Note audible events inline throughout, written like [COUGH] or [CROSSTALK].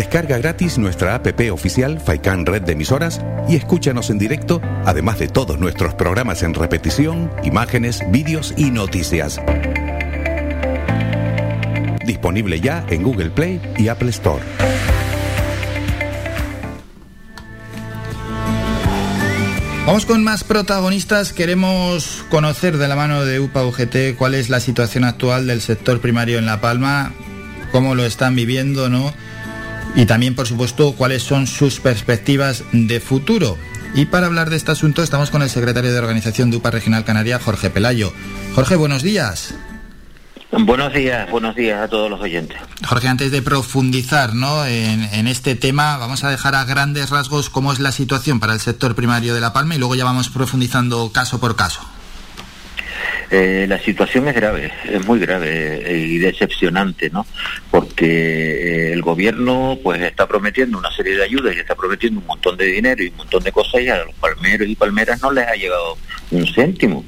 Descarga gratis nuestra APP oficial Faikan Red de Emisoras y escúchanos en directo, además de todos nuestros programas en repetición, imágenes, vídeos y noticias. Disponible ya en Google Play y Apple Store. Vamos con más protagonistas. Queremos conocer de la mano de UPA UGT cuál es la situación actual del sector primario en La Palma, cómo lo están viviendo, ¿no? Y también, por supuesto, cuáles son sus perspectivas de futuro. Y para hablar de este asunto estamos con el secretario de organización de UPA Regional Canaria, Jorge Pelayo. Jorge, buenos días. Buenos días, buenos días a todos los oyentes. Jorge, antes de profundizar ¿no? en, este tema, vamos a dejar a grandes rasgos cómo es la situación para el sector primario de La Palma y luego ya vamos profundizando caso por caso. Eh, la situación es grave, es muy grave eh, y decepcionante, ¿no? Porque eh, el gobierno pues está prometiendo una serie de ayudas y está prometiendo un montón de dinero y un montón de cosas y a los palmeros y palmeras no les ha llegado un céntimo.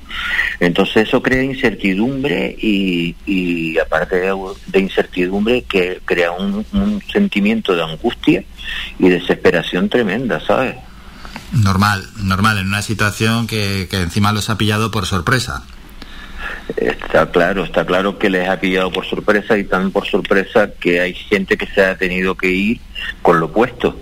Entonces eso crea incertidumbre y, aparte de, incertidumbre que crea un, sentimiento de angustia y desesperación tremenda, ¿sabes? Normal, normal, en una situación que, que encima los ha pillado por sorpresa. Está claro, está claro que les ha pillado por sorpresa y tan por sorpresa que hay gente que se ha tenido que ir con lo puesto.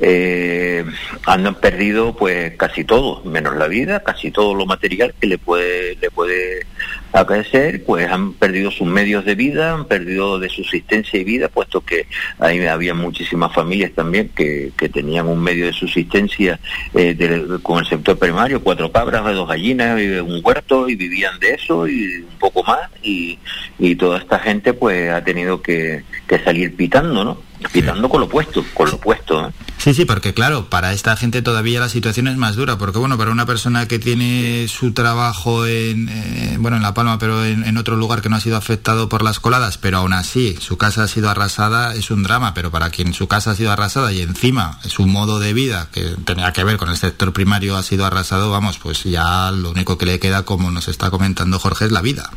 Eh, han perdido pues casi todo, menos la vida, casi todo lo material que le puede, le puede acaecer, pues han perdido sus medios de vida, han perdido de subsistencia y vida, puesto que ahí había muchísimas familias también que, que tenían un medio de subsistencia eh, con el sector primario, cuatro cabras, dos gallinas, un huerto y vivían de eso y un poco más y, y toda esta gente pues ha tenido que, que salir pitando, ¿no? Pitando con lo puesto, con lo puesto. ¿eh? Sí, sí, porque claro, para esta gente todavía la situación es más dura, porque bueno, para una persona que tiene su trabajo en, eh, bueno, en La Palma, pero en, otro lugar que no ha sido afectado por las coladas, pero aún así su casa ha sido arrasada, es un drama, pero para quien su casa ha sido arrasada y encima su modo de vida, que tenía que ver con el sector primario, ha sido arrasado, vamos, pues ya lo único que le queda, como nos está comentando Jorge, es la vida.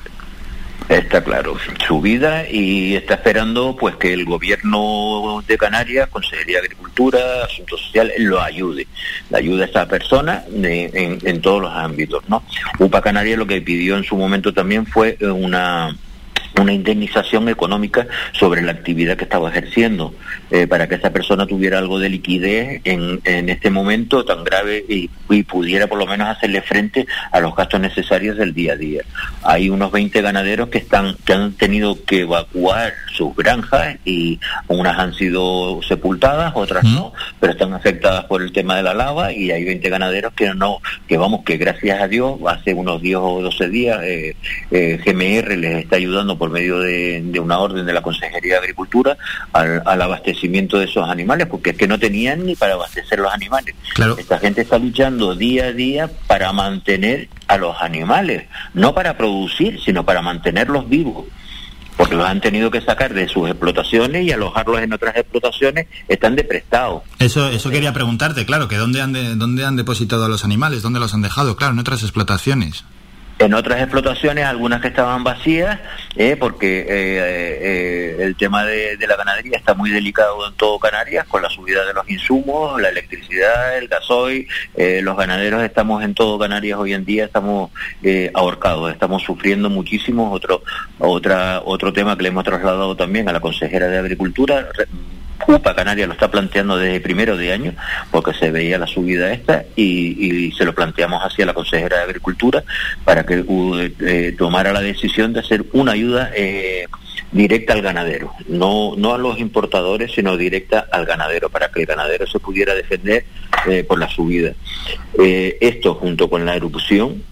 Está claro, su vida y está esperando pues que el gobierno de Canarias, Consejería de Agricultura, Asuntos Sociales, lo ayude. La ayuda a esta persona en, en todos los ámbitos, ¿no? UPA Canarias lo que pidió en su momento también fue una una indemnización económica sobre la actividad que estaba ejerciendo, eh, para que esa persona tuviera algo de liquidez en, en este momento tan grave y, pudiera por lo menos hacerle frente a los gastos necesarios del día a día. Hay unos 20 ganaderos que, están, que han tenido que evacuar sus granjas y unas han sido sepultadas, otras no, pero están afectadas por el tema de la lava y hay 20 ganaderos que no, que vamos, que gracias a Dios, hace unos 10 o 12 días eh, eh, GMR les está ayudando por por medio de, una orden de la Consejería de Agricultura al, abastecimiento de esos animales, porque es que no tenían ni para abastecer los animales. Esta gente está luchando día a día para mantener a los animales, no para producir, sino para mantenerlos vivos porque los han tenido que sacar de sus explotaciones y alojarlos en otras explotaciones, están de prestado. Eso, eso quería preguntarte, claro, que dónde han, de, dónde han depositado a los animales, dónde los han dejado, claro, en otras explotaciones. En otras explotaciones, algunas que estaban vacías, eh, porque eh, eh, el tema de, la ganadería está muy delicado en todo Canarias, con la subida de los insumos, la electricidad, el gasoil. los ganaderos estamos en todo Canarias hoy en día, estamos ahorcados, estamos sufriendo muchísimo. Otro, otra, otro tema que le hemos trasladado también a la consejera de Agricultura, UPA Canarias lo está planteando desde primero de año, porque se veía la subida esta, y, se lo planteamos hacia la consejera de Agricultura para que eh, tomara la decisión de hacer una ayuda eh, directa al ganadero, no, no a los importadores, sino directa al ganadero, para que el ganadero se pudiera defender eh, por la subida. esto junto con la erupción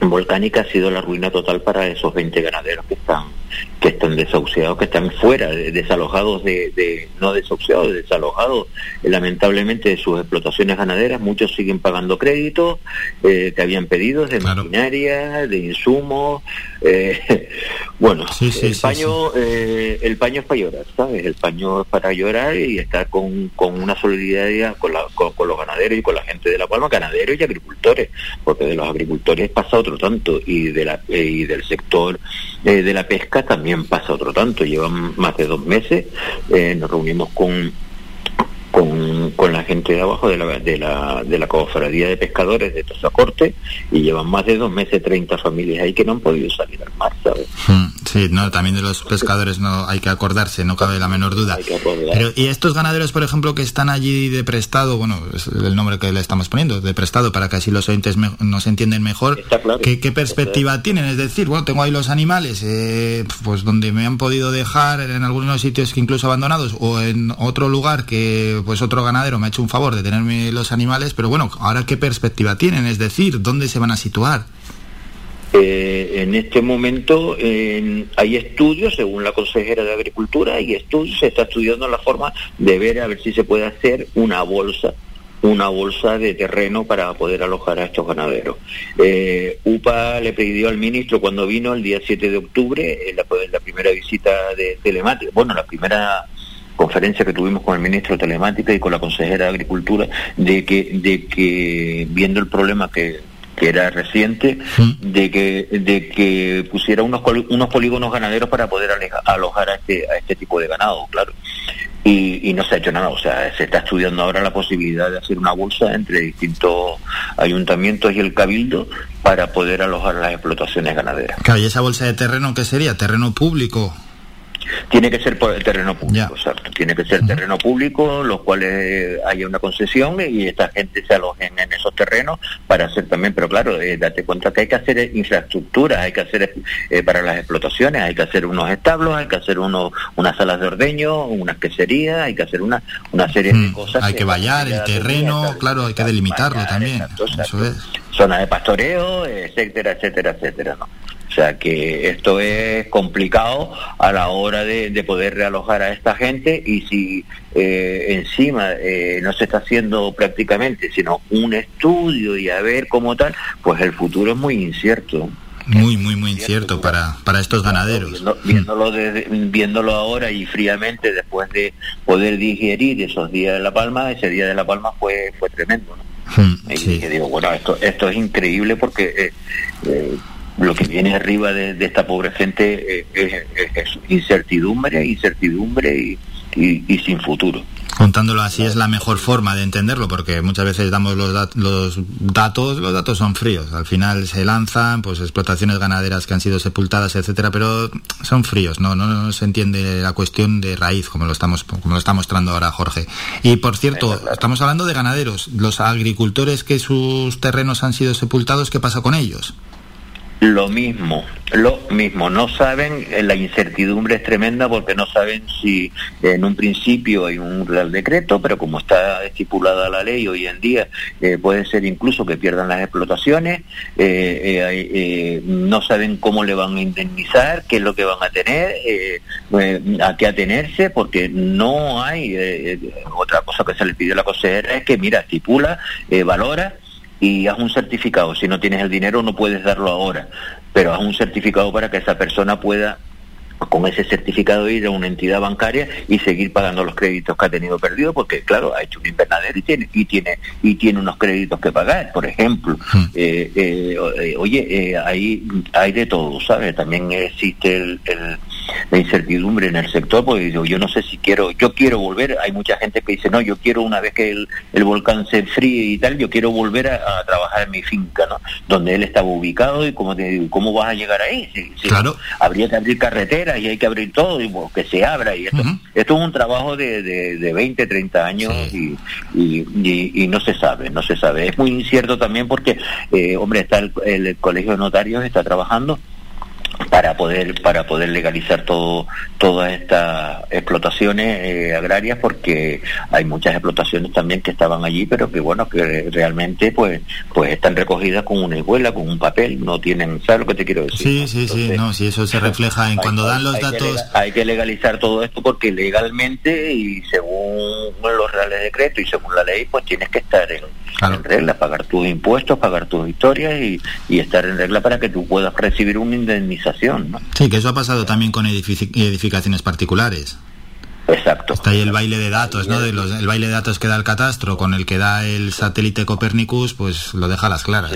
volcánica ha sido la ruina total para esos 20 ganaderos que están que están desahuciados, que están fuera, desalojados de, no desahuciados, desalojados lamentablemente de sus explotaciones ganaderas, muchos siguen pagando créditos eh, que habían pedido de maquinaria, de insumos, eh, [LAUGHS] bueno, el paño eh, el paño es para llorar, ¿sabes? El paño es para llorar y estar con, una solidaridad con, con, los ganaderos y con la gente de La Palma, ganaderos y agricultores, porque de los agricultores pasa otro tanto y de la y del sector de la pesca También pasa otro tanto, llevan más de dos meses, eh, nos reunimos con con, con la gente de abajo de la, de la, de la cofradía de pescadores de Tosacorte y llevan más de dos meses 30 familias ahí que no han podido salir al mar, ¿sabes? Hmm, sí, no, también de los pescadores no hay que acordarse, no cabe la menor duda. Pero, y estos ganaderos, por ejemplo, que están allí de prestado, bueno, es el nombre que le estamos poniendo, de prestado, para que así los oyentes nos entienden mejor, ¿qué, perspectiva tienen? Es decir, bueno, tengo ahí los animales, eh, pues donde me han podido dejar en algunos sitios que incluso abandonados o en otro lugar que pues otro ganadero me ha hecho un favor de tenerme los animales, pero bueno, ahora qué perspectiva tienen, es decir, ¿dónde se van a situar? Eh, en este momento hay estudios, según la consejera de Agricultura, hay estudios, se está estudiando la forma de ver a ver si se puede hacer una bolsa una bolsa de terreno para poder alojar a estos ganaderos. Eh, UPA le pidió al ministro cuando vino el día 7 de octubre, en la, la primera visita de telemática, bueno, la primera conferencia que tuvimos con el ministro de Telemática y con la consejera de Agricultura, de que, de que viendo el problema que, que era reciente, de que, de que pusiera unos, unos polígonos ganaderos para poder alojar a este, a este tipo de ganado, claro. Y, y, no se ha hecho nada, o sea, se está estudiando ahora la posibilidad de hacer una bolsa entre distintos ayuntamientos y el cabildo para poder alojar las explotaciones ganaderas. Claro, ¿y esa bolsa de terreno qué sería? ¿Terreno público? Tiene que ser por el terreno público, exacto. Tiene que ser terreno público, los cuales haya una concesión y esta gente se alojen en esos terrenos para hacer también, pero claro, eh, date cuenta que hay que hacer infraestructura, hay que hacer eh, para las explotaciones, hay que hacer unos establos, hay que hacer unos, unas salas de ordeño, unas queserías, hay que hacer una, una serie de cosas. Hay que, vallar el terreno, claro, hay que delimitarlo también. Eso es. Zona de pastoreo, etcétera, etcétera, etcétera, ¿no? O sea que esto es complicado a la hora de, poder realojar a esta gente y si eh, encima eh, no se está haciendo prácticamente, sino un estudio y a ver cómo tal, pues el futuro es muy incierto. Muy, muy, muy incierto para, para estos ganaderos. viéndolo, viéndolo ahora y fríamente después de poder digerir esos días de La Palma, ese día de La Palma fue, fue tremendo. ¿no? y digo, bueno, esto, esto es increíble porque eh, lo que viene arriba de, esta pobre gente es, incertidumbre, incertidumbre y, sin futuro. Contándolo así es la mejor forma de entenderlo, porque muchas veces damos los, los datos, los datos son fríos. Al final se lanzan, pues explotaciones ganaderas que han sido sepultadas, etcétera, pero son fríos, no, no, se entiende la cuestión de raíz, como lo estamos, como lo está mostrando ahora Jorge. Y por cierto, estamos hablando de ganaderos, los agricultores que sus terrenos han sido sepultados, ¿qué pasa con ellos? Lo mismo, lo mismo. No saben, eh, la incertidumbre es tremenda porque no saben si en un principio hay un real decreto, pero como está estipulada la ley hoy en día, eh, puede ser incluso que pierdan las explotaciones, eh, no saben cómo le van a indemnizar, qué es lo que van a tener, a qué atenerse, porque no hay otra cosa que se le pidió a la consejera es que, mira, estipula, valora y haz un certificado. Si no tienes el dinero no puedes darlo ahora, pero haz un certificado para que esa persona pueda con ese certificado ir a una entidad bancaria y seguir pagando los créditos que ha tenido perdido porque claro ha hecho un invernadero y tiene y tiene y tiene unos créditos que pagar por ejemplo hmm. eh, eh, eh, oye hay hay de todo sabes también existe el la incertidumbre en el sector, porque digo, yo no sé si quiero, yo quiero volver, hay mucha gente que dice, no, yo quiero una vez que el, el volcán se enfríe y tal, yo quiero volver a, trabajar en mi finca, ¿no? Donde él estaba ubicado y cómo, cómo vas a llegar ahí. claro. Habría que abrir carreteras y hay que abrir todo y que se abra. Y esto, esto es un trabajo de, de, de 20, 30 años y, y, y, no se sabe, no se sabe. Es muy incierto también porque, eh, hombre, está el, el colegio de notarios, está trabajando para poder para poder legalizar todo todas estas explotaciones eh, agrarias porque hay muchas explotaciones también que estaban allí pero que bueno que realmente pues pues están recogidas con una escuela con un papel no tienen sabes lo que te quiero decir sí sí sí no si eso se refleja en cuando dan los datos hay que legalizar todo esto porque legalmente y según los reales decretos y según la ley pues tienes que estar en, en regla pagar tus impuestos pagar tus historias y, y estar en regla para que tú puedas recibir una indemnización Sí, que eso ha pasado también con edificaciones particulares. Exacto. Está ahí el baile de datos, ¿no? De los, el baile de datos que da el catastro con el que da el satélite Copernicus, pues lo deja a las claras.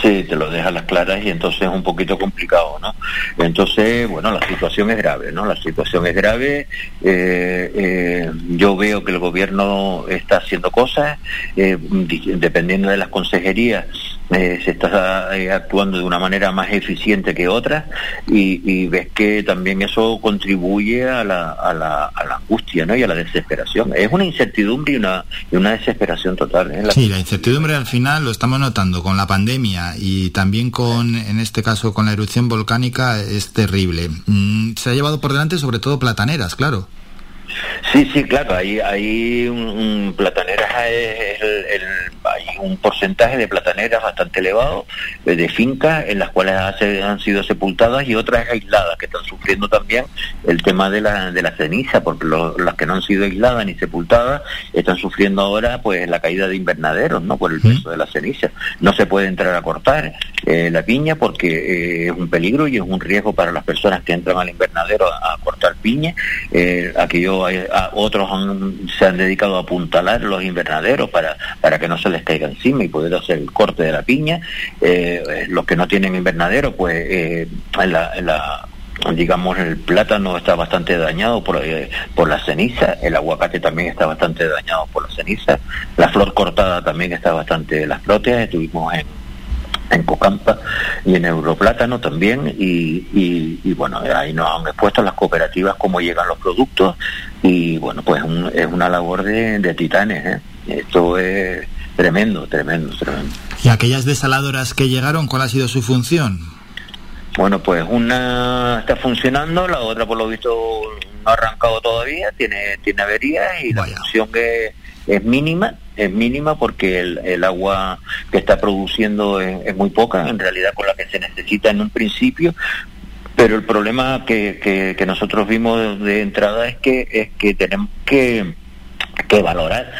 Sí, te lo deja a las claras y entonces es un poquito complicado, ¿no? Entonces, bueno, la situación es grave, ¿no? La situación es grave. Eh, eh, yo veo que el gobierno está haciendo cosas, eh, dependiendo de las consejerías, eh, se está eh, actuando de una manera más eficiente que otras y, ves que también eso contribuye a la, a, la, a la, angustia ¿no? y a la desesperación. Es una incertidumbre y una, y una desesperación total. ¿eh? Sí, la incertidumbre al final lo estamos notando con la pandemia y también con, en este caso, con la erupción volcánica es terrible. Mm, se ha llevado por delante sobre todo plataneras, claro. Sí, sí, claro, hay, hay un, plataneras, el, hay un porcentaje de plataneras bastante elevado, eh, de fincas en las cuales han sido sepultadas y otras aisladas que están sufriendo también el tema de la, de la ceniza, porque las que no han sido aisladas ni sepultadas están sufriendo ahora pues la caída de invernaderos, ¿no? Por el peso de la ceniza. No se puede entrar a cortar eh, la piña porque eh, es un peligro y es un riesgo para las personas que entran al invernadero a, cortar piña. aquello otros se han dedicado a apuntalar los invernaderos para, para que no se les caiga encima y poder hacer el corte de la piña. Eh, los que no tienen invernadero, pues eh, la, digamos el plátano está bastante dañado por, eh, por la ceniza, el aguacate también está bastante dañado por la ceniza, la flor cortada también está bastante, las proteas estuvimos en en Cocampa y en Europlátano también y, y, bueno, ahí nos han expuesto las cooperativas cómo llegan los productos y bueno, pues es una labor de, titanes, ¿eh? esto es tremendo, tremendo, tremendo. ¿Y aquellas desaladoras que llegaron, cuál ha sido su función? Bueno, pues una está funcionando, la otra por lo visto no ha arrancado todavía, tiene, tiene averías y la función que es mínima, es mínima porque el, agua que está produciendo es, muy poca, en realidad con la que se necesita en un principio, pero el problema que, que nosotros vimos de entrada es que es que tenemos que que valorar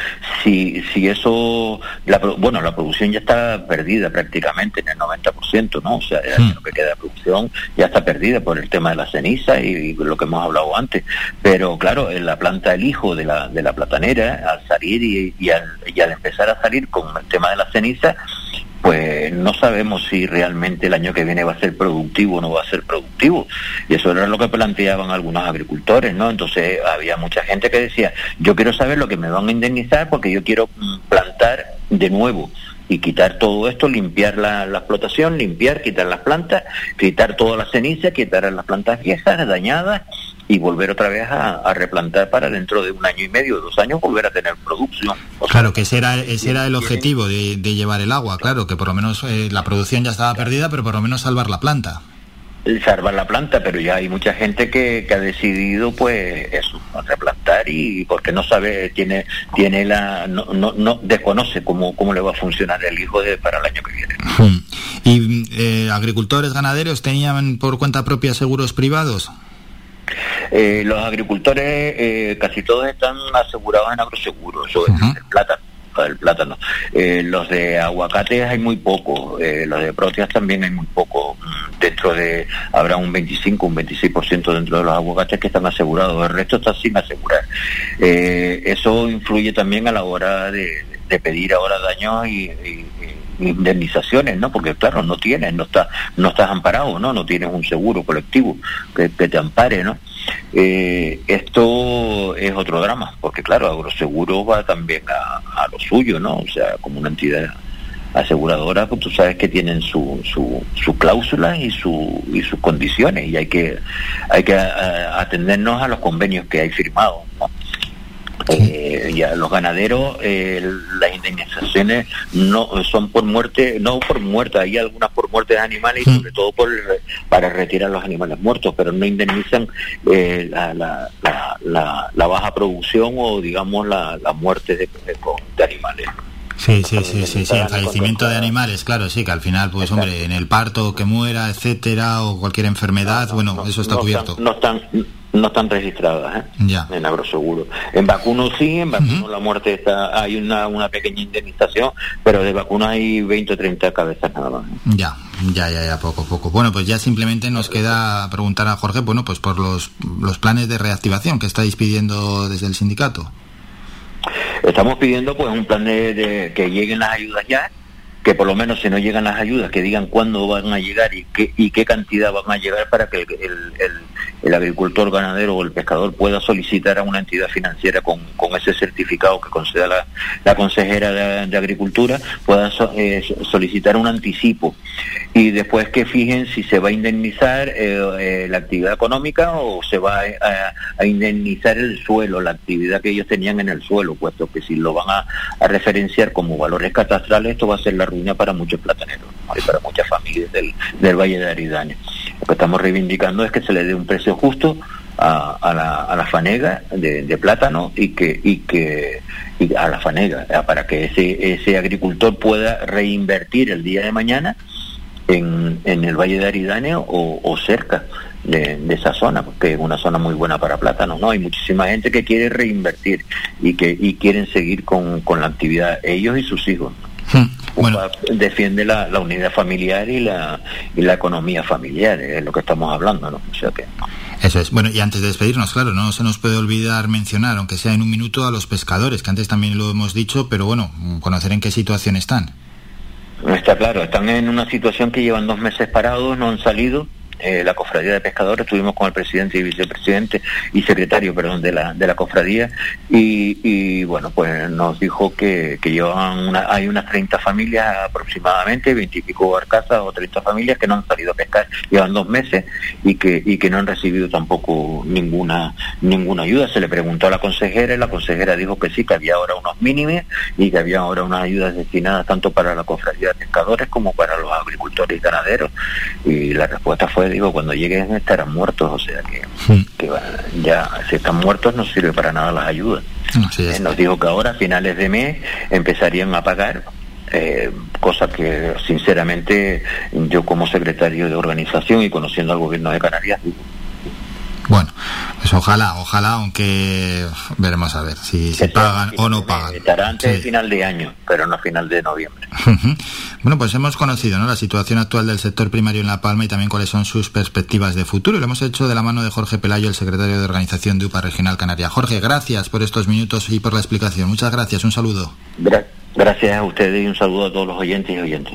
si, si eso, la, bueno, la producción ya está perdida prácticamente en el 90%, ¿no? O sea, lo que queda de producción ya está perdida por el tema de la ceniza y, lo que hemos hablado antes. Pero claro, en la planta el hijo de la, de la platanera, al salir y, y, al, y al empezar a salir con el tema de la ceniza, pues no sabemos si realmente el año que viene va a ser productivo o no va a ser productivo. Y eso era lo que planteaban algunos agricultores, ¿no? Entonces había mucha gente que decía, yo quiero saber lo que me van a indemnizar porque yo quiero mm, plantar de nuevo y quitar todo esto, limpiar la, explotación, limpiar, quitar las plantas, quitar toda la ceniza, quitar las plantas viejas, dañadas y volver otra vez a, replantar para dentro de un año y medio, dos años, volver a tener producción. claro, que ese era, ese era el objetivo de, llevar el agua, claro, que por lo menos eh, la producción ya estaba perdida, pero por lo menos salvar la planta salvar la planta, pero ya hay mucha gente que, que ha decidido pues eso, replantar y porque no sabe, tiene, tiene la, no, no, no desconoce cómo, cómo le va a funcionar el hijo de, para el año que viene. [LAUGHS] ¿Y eh, agricultores, ganaderos tenían por cuenta propia seguros privados? Eh, los agricultores eh, casi todos están asegurados en agroseguros, eso es el plátano el plátano. Eh, los de aguacates hay muy poco, los de proteas también hay muy poco. Mm, dentro de, habrá un 25, un 26% dentro de los aguacates que están asegurados, el resto está sin asegurar. eso influye también a la hora de, pedir ahora daños y indemnizaciones, ¿no? Porque claro, no tienes, no estás, no estás amparado, ¿no? No tienes un seguro colectivo que, te ampare, ¿no? Eh, esto es otro drama, porque claro, Agroseguro va también a, lo suyo, ¿no? O sea, como una entidad aseguradora, pues tú sabes que tienen su, su, su cláusula y, su, y sus condiciones y hay que, hay que atendernos a los convenios que hay firmados, ¿no? Eh, ya los ganaderos, eh, las indemnizaciones no son por muerte, no por muerte, hay algunas por muerte de animales y sobre todo por para retirar los animales muertos, pero no indemnizan eh, la, la, la, la, baja producción o digamos la, muerte de, de, animales. Sí, sí, sí, sí, sí, el fallecimiento de animales, claro, sí, que al final, pues hombre, en el parto que muera, etcétera, o cualquier enfermedad, bueno, eso está cubierto. no están, no están registradas ¿eh? en agroseguro. En vacuno sí, en vacuno la muerte está, hay una, una pequeña indemnización, pero de vacuno hay 20 o 30 cabezas nada más. ¿eh? Ya, ya, ya, ya, poco, poco. Bueno, pues ya simplemente nos queda preguntar a Jorge, bueno, pues por los, los planes de reactivación que estáis pidiendo desde el sindicato. Estamos pidiendo pues un plan de, que lleguen las ayudas ya, que por lo menos si no llegan las ayudas, que digan cuándo van a llegar y qué, y qué cantidad van a llegar para que el, agricultor ganadero o el pescador pueda solicitar a una entidad financiera con, ese certificado que conceda la, consejera de, Agricultura, pueda eh, solicitar un anticipo y después que fijen si se va a indemnizar eh, eh, la actividad económica o se va a, indemnizar el suelo, la actividad que ellos tenían en el suelo, puesto que si lo van a, a referenciar como valores catastrales, esto va a ser la ruina para muchos plataneros y para muchas familias del, del Valle de Aridane. Que estamos reivindicando es que se le dé un precio justo a, a, la, a la, fanega de, plátano y que, y que y a la fanega, para que ese, ese agricultor pueda reinvertir el día de mañana en, en el Valle de Aridane o, cerca de, esa zona, porque es una zona muy buena para plátano, ¿no? Hay muchísima gente que quiere reinvertir y que y quieren seguir con, con la actividad, ellos y sus hijos. Bueno. Defiende la, la, unidad familiar y la, y la economía familiar, es lo que estamos hablando, ¿no? O sea que... Eso es. Bueno, y antes de despedirnos, claro, no se nos puede olvidar mencionar, aunque sea en un minuto, a los pescadores, que antes también lo hemos dicho, pero bueno, conocer en qué situación están. Está claro, están en una situación que llevan dos meses parados, no han salido, eh, la cofradía de pescadores, estuvimos con el presidente y vicepresidente y secretario, perdón, de la, de la cofradía y, bueno, pues nos dijo que, que llevan una, hay unas 30 familias aproximadamente, 20 y pico barcazas o 30 familias que no han salido a pescar, llevan dos meses y que, y que no han recibido tampoco ninguna, ninguna ayuda. Se le preguntó a la consejera y la consejera dijo que sí, que había ahora unos mínimos y que había ahora unas ayudas destinadas tanto para la cofradía de pescadores como para los agricultores y ganaderos. Y la respuesta fue digo, cuando lleguen estarán muertos, o sea que, ya si están muertos no sirve para nada las ayudas. Eh, nos dijo que ahora, a finales de mes, empezarían a pagar eh, cosa que sinceramente yo como secretario de organización y conociendo al gobierno de Canarias bueno, pues ojalá, ojalá, aunque veremos a ver si, se pagan o no pagan. Estará antes de final de año, pero no final de noviembre. bueno, pues hemos conocido ¿no? la situación actual del sector primario en La Palma y también cuáles son sus perspectivas de futuro. Y lo hemos hecho de la mano de Jorge Pelayo, el secretario de organización de UPA Regional Canaria. Jorge, gracias por estos minutos y por la explicación. Muchas gracias, un saludo. gracias a ustedes y un saludo a todos los oyentes y oyentes.